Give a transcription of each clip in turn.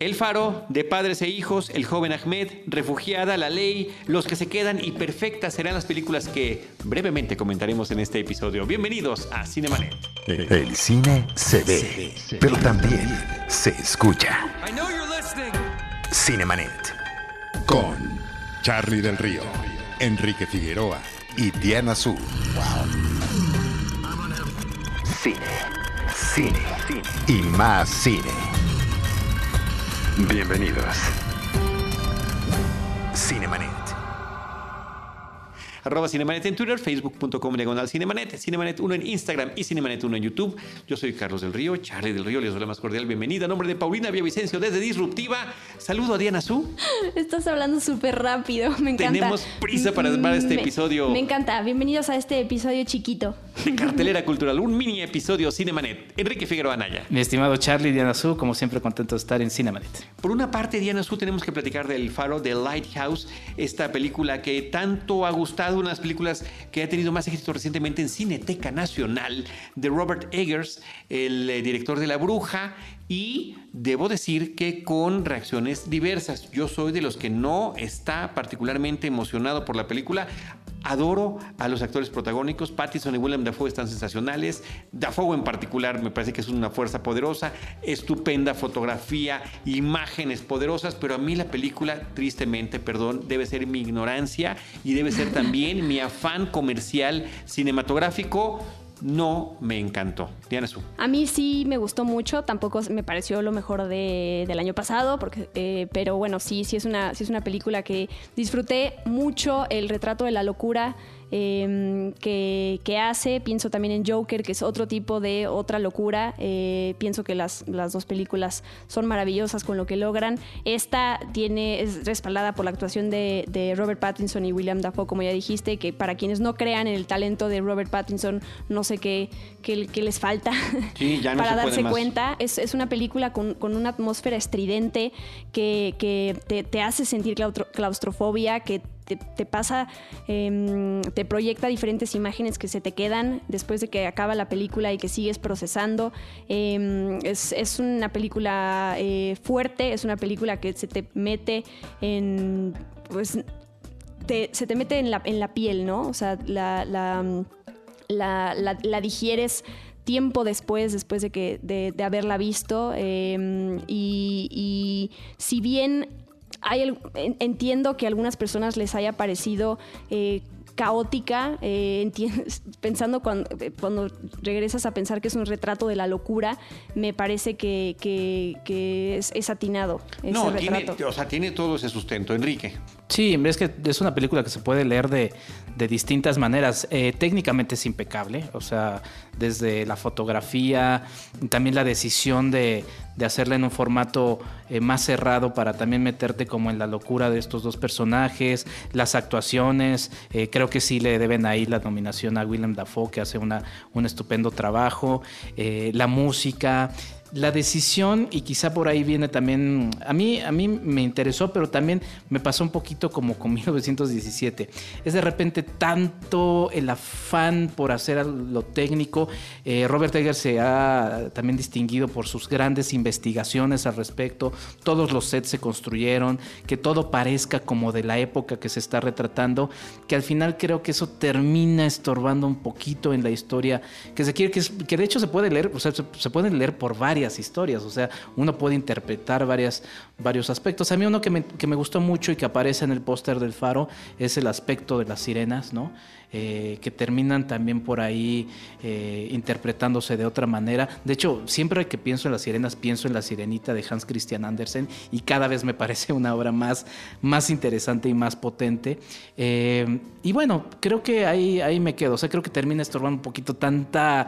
El Faro, de padres e hijos, El joven Ahmed, Refugiada, La ley, Los que se quedan y Perfectas serán las películas que brevemente comentaremos en este episodio. Bienvenidos a Cinemanet. El cine se ve, pero también se escucha. Cinemanet. Con Charlie del Río, Enrique Figueroa y Diana Su. Cine, cine, cine y más cine. Bienvenidos. Cinemanet. Arroba Cinemanet en Twitter, facebook.com diagonal Cinemanet, Cinemanet 1 en Instagram y Cinemanet 1 en YouTube. Yo soy Carlos del Río, Charlie del Río, les doy la más cordial bienvenida. A nombre de Paulina Villavicencio desde Disruptiva. Saludo a Diana Su. Estás hablando súper rápido, me encanta. Tenemos prisa para armar este Me- episodio. Me encanta. Bienvenidos a este episodio chiquito. de Cartelera Cultural, un mini episodio Cinemanet. Enrique Figueroa Anaya. Mi estimado Charlie Diana Su, como siempre contento de estar en Cinemanet. Por una parte, Diana Su, tenemos que platicar del Faro de Lighthouse, esta película que tanto ha gustado, una de las películas que ha tenido más éxito recientemente en Cineteca Nacional, de Robert Eggers, el eh, director de La Bruja, y debo decir que con reacciones diversas. Yo soy de los que no está particularmente emocionado por la película. Adoro a los actores protagónicos. Pattinson y William Dafoe están sensacionales. Dafoe en particular me parece que es una fuerza poderosa. Estupenda fotografía, imágenes poderosas. Pero a mí la película, tristemente, perdón, debe ser mi ignorancia y debe ser también mi afán comercial cinematográfico. No me encantó. Diana Su. A mí sí me gustó mucho, tampoco me pareció lo mejor de- del año pasado, porque, eh, pero bueno, sí, sí es, una, sí es una película que disfruté mucho el retrato de la locura eh, que, que hace. Pienso también en Joker, que es otro tipo de otra locura. Eh, pienso que las, las dos películas son maravillosas con lo que logran. Esta tiene, es respaldada por la actuación de, de Robert Pattinson y William Dafoe, como ya dijiste, que para quienes no crean en el talento de Robert Pattinson, no sé qué, qué, qué les falta Sí, ya no para darse cuenta. Es, es una película con, con una atmósfera estridente que, que te, te hace sentir claustro- claustrofobia, que te, pasa, em, te proyecta diferentes imágenes que se te quedan después de que acaba la película y que sigues procesando. Em, es, es una película eh, fuerte, es una película que se te mete en, pues, se te mete en la, en la piel, ¿no? O sea, la, la, la, digieres tiempo después, después de, que, de, haberla visto. y, y si bien hay, entiendo que a algunas personas les haya parecido... eh, caótica, eh, pensando cuando, eh, cuando regresas a pensar que es un retrato de la locura, me parece que, que- que es, es atinado ese No, tiene, o sea, tiene todo ese sustento. Enrique. Sí, es que es una película que se puede leer de, de distintas maneras. Eh, técnicamente es impecable, o sea, desde la fotografía, también la decisión de, de hacerla en un formato eh, más cerrado para también meterte como en la locura de estos dos personajes, las actuaciones, eh, creo que sí le deben ahí la nominación a Willem Dafoe, que hace una, un estupendo trabajo, la música. La decisión, y quizá por ahí viene también, a mí, a mí me interesó, pero también me pasó un poquito como con 1917. Es de repente tanto el afán por hacer lo técnico. Eh, Robert Eggers se ha también distinguido por sus grandes investigaciones al respecto. Todos los sets se construyeron, que todo parezca como de la época que se está retratando, que al final creo que eso termina estorbando un poquito en la historia que se quiere, que, que de hecho se puede leer, o sea, se, se pueden leer por varias historias, o sea, uno puede interpretar varias, varios aspectos. A mí uno que me, que me gustó mucho y que aparece en el póster del faro es el aspecto de las sirenas, ¿no? Eh, que terminan también por ahí eh, interpretándose de otra manera. De hecho, siempre que pienso en las sirenas, pienso en la sirenita de Hans Christian Andersen y cada vez me parece una obra más, más interesante y más potente. Eh, y bueno, creo que ahí, ahí me quedo. O sea, creo que termina estorbando un poquito tanta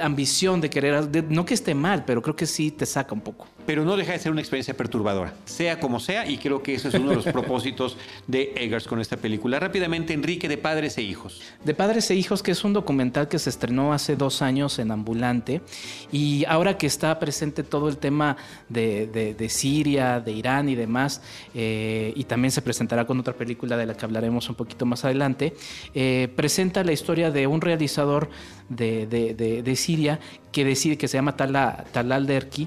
ambición de querer, de- no que esté mal, pero creo que sí te saca un poco. Pero no deja de ser una experiencia perturbadora, sea como sea, y creo que eso es uno de los propósitos de Eggers con esta película. Rápidamente, Enrique, de Padres e Hijos. De Padres e Hijos, que es un documental que se estrenó hace dos años en Ambulante, y ahora que está presente todo el tema de, de- de Siria, de Irán y demás, eh, y también se presentará con otra película de la que hablaremos un poquito más adelante, eh, presenta la historia de un realizador de, de- Siria que decide, que se llama Tala- Talal Derki,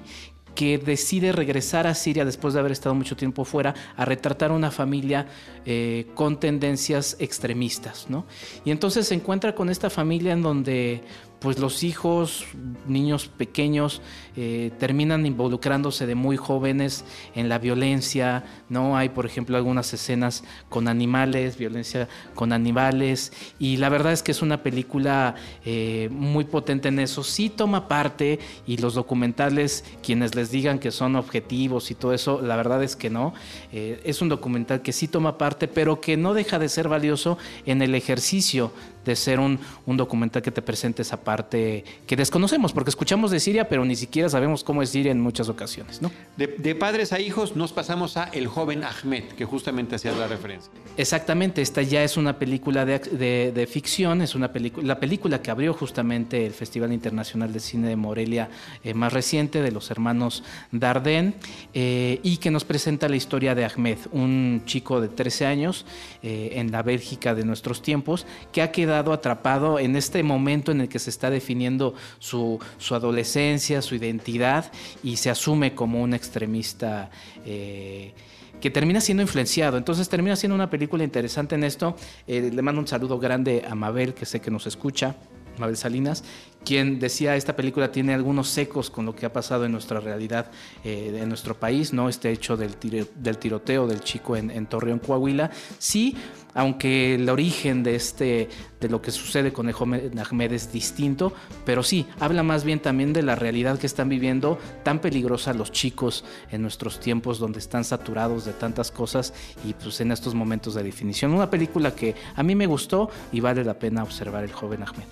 que decide regresar a Siria después de haber estado mucho tiempo fuera a retratar una familia eh, con tendencias extremistas, ¿no? Y entonces se encuentra con esta familia en donde pues los hijos, niños pequeños, eh, terminan involucrándose de muy jóvenes en la violencia, ¿no? Hay, por ejemplo, algunas escenas con animales, violencia con animales, y la verdad es que es una película eh, muy potente en eso. Sí toma parte, y los documentales, quienes les digan que son objetivos y todo eso, la verdad es que no. Eh, es un documental que sí toma parte, pero que no deja de ser valioso en el ejercicio de ser un, un documental que te presente esa parte que desconocemos, porque escuchamos de Siria, pero ni siquiera sabemos cómo es Siria en muchas ocasiones, ¿no? De, de padres a hijos nos pasamos a El joven Ahmed, que justamente hacía la referencia. Exactamente, esta ya es una película de, de- de ficción, es una película, la película que abrió justamente el Festival Internacional de Cine de Morelia eh, más reciente de los hermanos Dardenne eh, y que nos presenta la historia de Ahmed, un chico de 13 años eh, en la Bélgica de nuestros tiempos que ha quedado atrapado en este momento en el que se está definiendo su, su adolescencia, su identidad y se asume como un extremista. eh, que termina siendo influenciado. Entonces termina siendo una película interesante en esto. Eh, le mando un saludo grande a Mabel, que sé que nos escucha, Mabel Salinas, quien decía esta película tiene algunos secos con lo que ha pasado en nuestra realidad, eh, en nuestro país, ¿no? Este hecho del, del tiroteo del chico en Torreón, Coahuila. Sí, aunque el origen de este de lo que sucede con el joven Ahmed es distinto, pero sí, habla más bien también de la realidad que están viviendo tan peligrosa los chicos en nuestros tiempos donde están saturados de tantas cosas y pues en estos momentos de definición. Una película que a mí me gustó y vale la pena observar el joven Ahmed.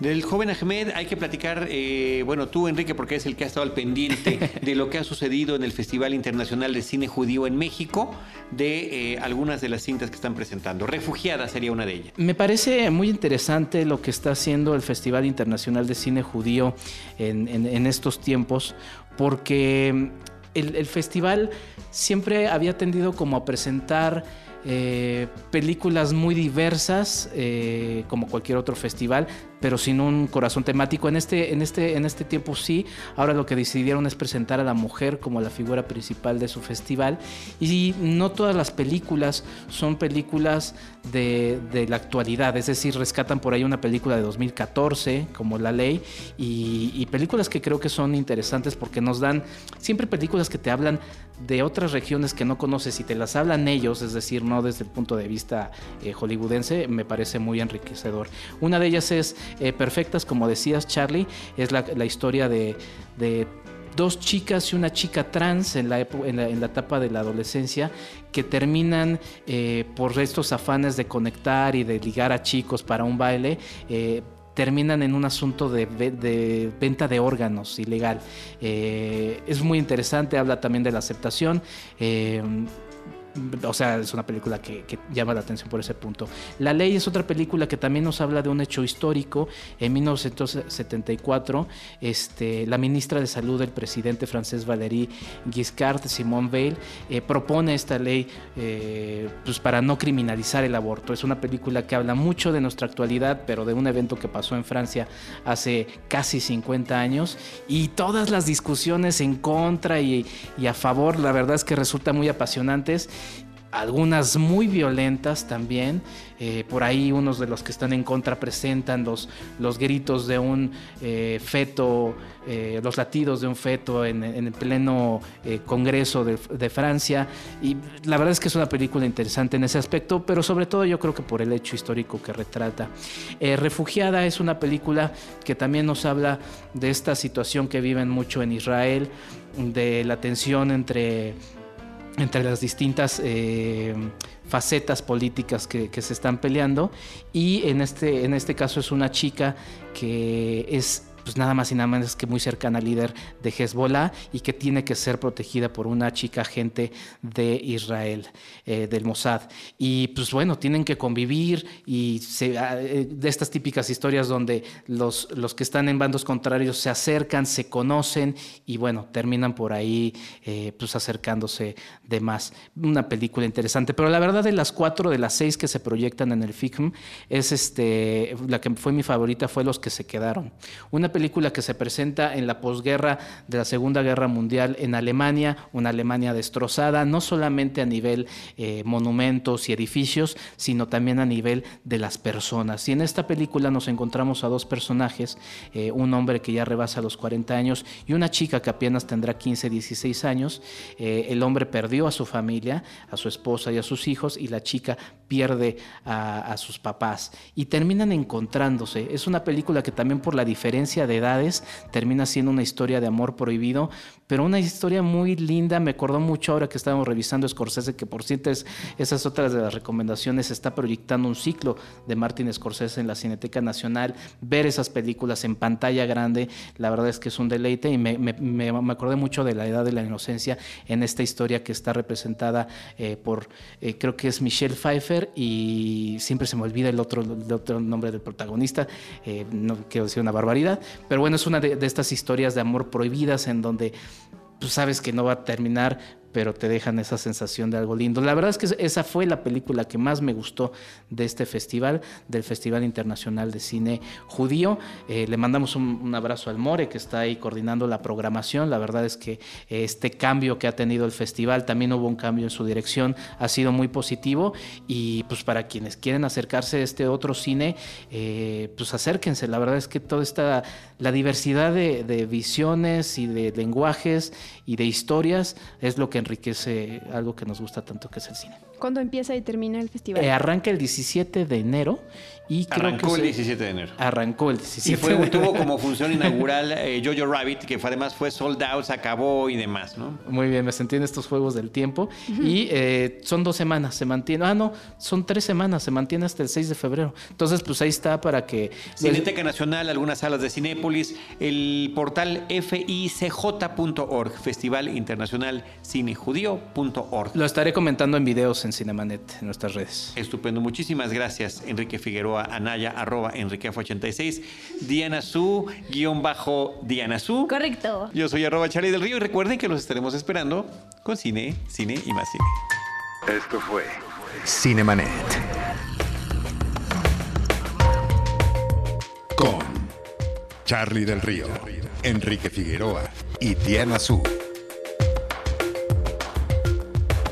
Del joven Ahmed hay que platicar, eh, bueno, tú Enrique, porque es el que ha estado al pendiente de lo que ha sucedido en el Festival Internacional de Cine Judío en México, de eh, algunas de las cintas que están presentando. Refugiada sería una de ellas. Me parece muy interesante lo que está haciendo el Festival Internacional de Cine Judío en, estos tiempos, porque el, el festival siempre había tendido como a presentar eh, películas muy diversas, eh, como cualquier otro festival, pero sin un corazón temático. En este, en, este, en este tiempo sí, ahora lo que decidieron es presentar a la mujer como la figura principal de su festival. Y no todas las películas son películas de, de la actualidad, es decir, rescatan por ahí una película de 2014, como La Ley, y, películas que creo que son interesantes porque nos dan siempre películas que te hablan de otras regiones que no conoces y te las hablan ellos, es decir, no desde el punto de vista eh, hollywoodense, me parece muy enriquecedor. Una de ellas es eh, Perfectas, como decías, Charlie, es la, historia de, de dos chicas y una chica trans en la, en la, en la etapa de la adolescencia que terminan eh, por estos afanes de conectar y de ligar a chicos para un baile. eh, terminan en un asunto de, ve- de venta de órganos ilegal. Es muy interesante, habla también de la aceptación. O sea, es una película que, que llama la atención por ese punto. La ley es otra película que también nos habla de un hecho histórico. En 1974, este, la ministra de Salud del presidente francés Valéry Giscard, Simone Veil, eh, propone esta ley eh, pues para no criminalizar el aborto. Es una película que habla mucho de nuestra actualidad, pero de un evento que pasó en Francia hace casi 50 años y todas las discusiones en contra y, y a favor, la verdad es que resultan muy apasionantes algunas muy violentas también. Eh, por ahí unos de los que están en contra presentan los, los gritos de un eh, feto, eh, los latidos de un feto en, el pleno Congreso de, de Francia. Y la verdad es que es una película interesante en ese aspecto, pero sobre todo yo creo que por el hecho histórico que retrata. Refugiada es una película que también nos habla de esta situación que viven mucho en Israel, de la tensión entre entre las distintas eh, facetas políticas que, que, se están peleando. Y en este, en este caso es una chica que es pues nada más y nada menos que muy cercana al líder de Hezbollah y que tiene que ser protegida por una chica agente de Israel, eh, del Mossad. Y pues bueno, tienen que convivir y se, eh, de estas típicas historias donde los, los que están en bandos contrarios se acercan, se conocen y bueno, terminan por ahí eh, pues acercándose de más. Una película interesante, pero la verdad de las cuatro, de las seis que se proyectan en el FICM, es este, la que fue mi favorita fue Los que se quedaron. Una película que se presenta en la posguerra de la Segunda Guerra Mundial en Alemania, una Alemania destrozada, no solamente a nivel eh, monumentos y edificios, sino también a nivel de las personas. Y en esta película nos encontramos a dos personajes, eh, un hombre que ya rebasa los 40 años y una chica que apenas tendrá 15, 16 años. Eh, el hombre perdió a su familia, a su esposa y a sus hijos, y la chica pierde a, a sus papás. Y terminan encontrándose. Es una película que también por la diferencia de edades termina siendo una historia de amor prohibido, pero una historia muy linda. Me acordó mucho ahora que estábamos revisando Scorsese, que por cierto es, esas otras de las recomendaciones, está proyectando un ciclo de Martin Scorsese en la Cineteca Nacional. Ver esas películas en pantalla grande, la verdad es que es un deleite y me, me, me, acordé mucho de la edad de la inocencia en esta historia que está representada eh, por, eh, creo que es Michelle Pfeiffer y siempre se me olvida el otro, el otro nombre del protagonista, eh, no quiero decir una barbaridad, pero bueno, es una de, estas historias de amor prohibidas en donde tú sabes que no va a terminar, pero te dejan esa sensación de algo lindo. La verdad es que esa fue la película que más me gustó de este festival, del Festival Internacional de Cine Judío. Eh, le mandamos un, abrazo al More, que está ahí coordinando la programación. La verdad es que este cambio que ha tenido el festival, también hubo un cambio en su dirección, ha sido muy positivo. Y pues para quienes quieren acercarse a este otro cine, eh, pues acérquense. La verdad es que toda esta, la diversidad de, de visiones y de lenguajes y de historias es lo que enriquece algo que nos gusta tanto que es el cine. ¿Cuándo empieza y termina el festival? Eh, arranca el 17 de enero y creo arrancó que el se- 17 de enero. Arrancó el 17 Y fue, de enero. tuvo como función inaugural eh, Jojo Rabbit, que fue- además fue sold out, se acabó y demás, ¿no? Muy bien, me sentí en estos juegos del tiempo. Y eh, son dos semanas, se mantiene. Ah, no, son tres semanas, se mantiene hasta el 6 de febrero. Entonces, pues ahí está para que. Cineteca Nacional, algunas salas de Cinépolis, el portal ficj.org, Festival Internacional Cinejudío.org. Lo estaré comentando en videos en Cinemanet, en nuestras redes. Estupendo, muchísimas gracias Enrique Figueroa Anaya, arroba Enriquef86, Diana Su, guion bajo Diana Su. Correcto. Yo soy arroba Charlie del Río y recuerden que los estaremos esperando con cine, cine y más cine. Esto fue Cinemanet. Con Charlie del Río, Enrique Figueroa y Diana Su.